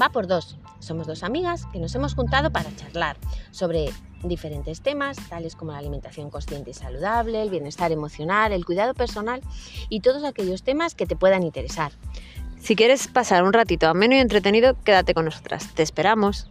Va por dos. Somos dos amigas que nos hemos juntado para charlar sobre diferentes temas, tales como la alimentación consciente y saludable, el bienestar emocional, el cuidado personal y todos aquellos temas que te puedan interesar. Si quieres pasar un ratito ameno y entretenido, quédate con nosotras. Te esperamos.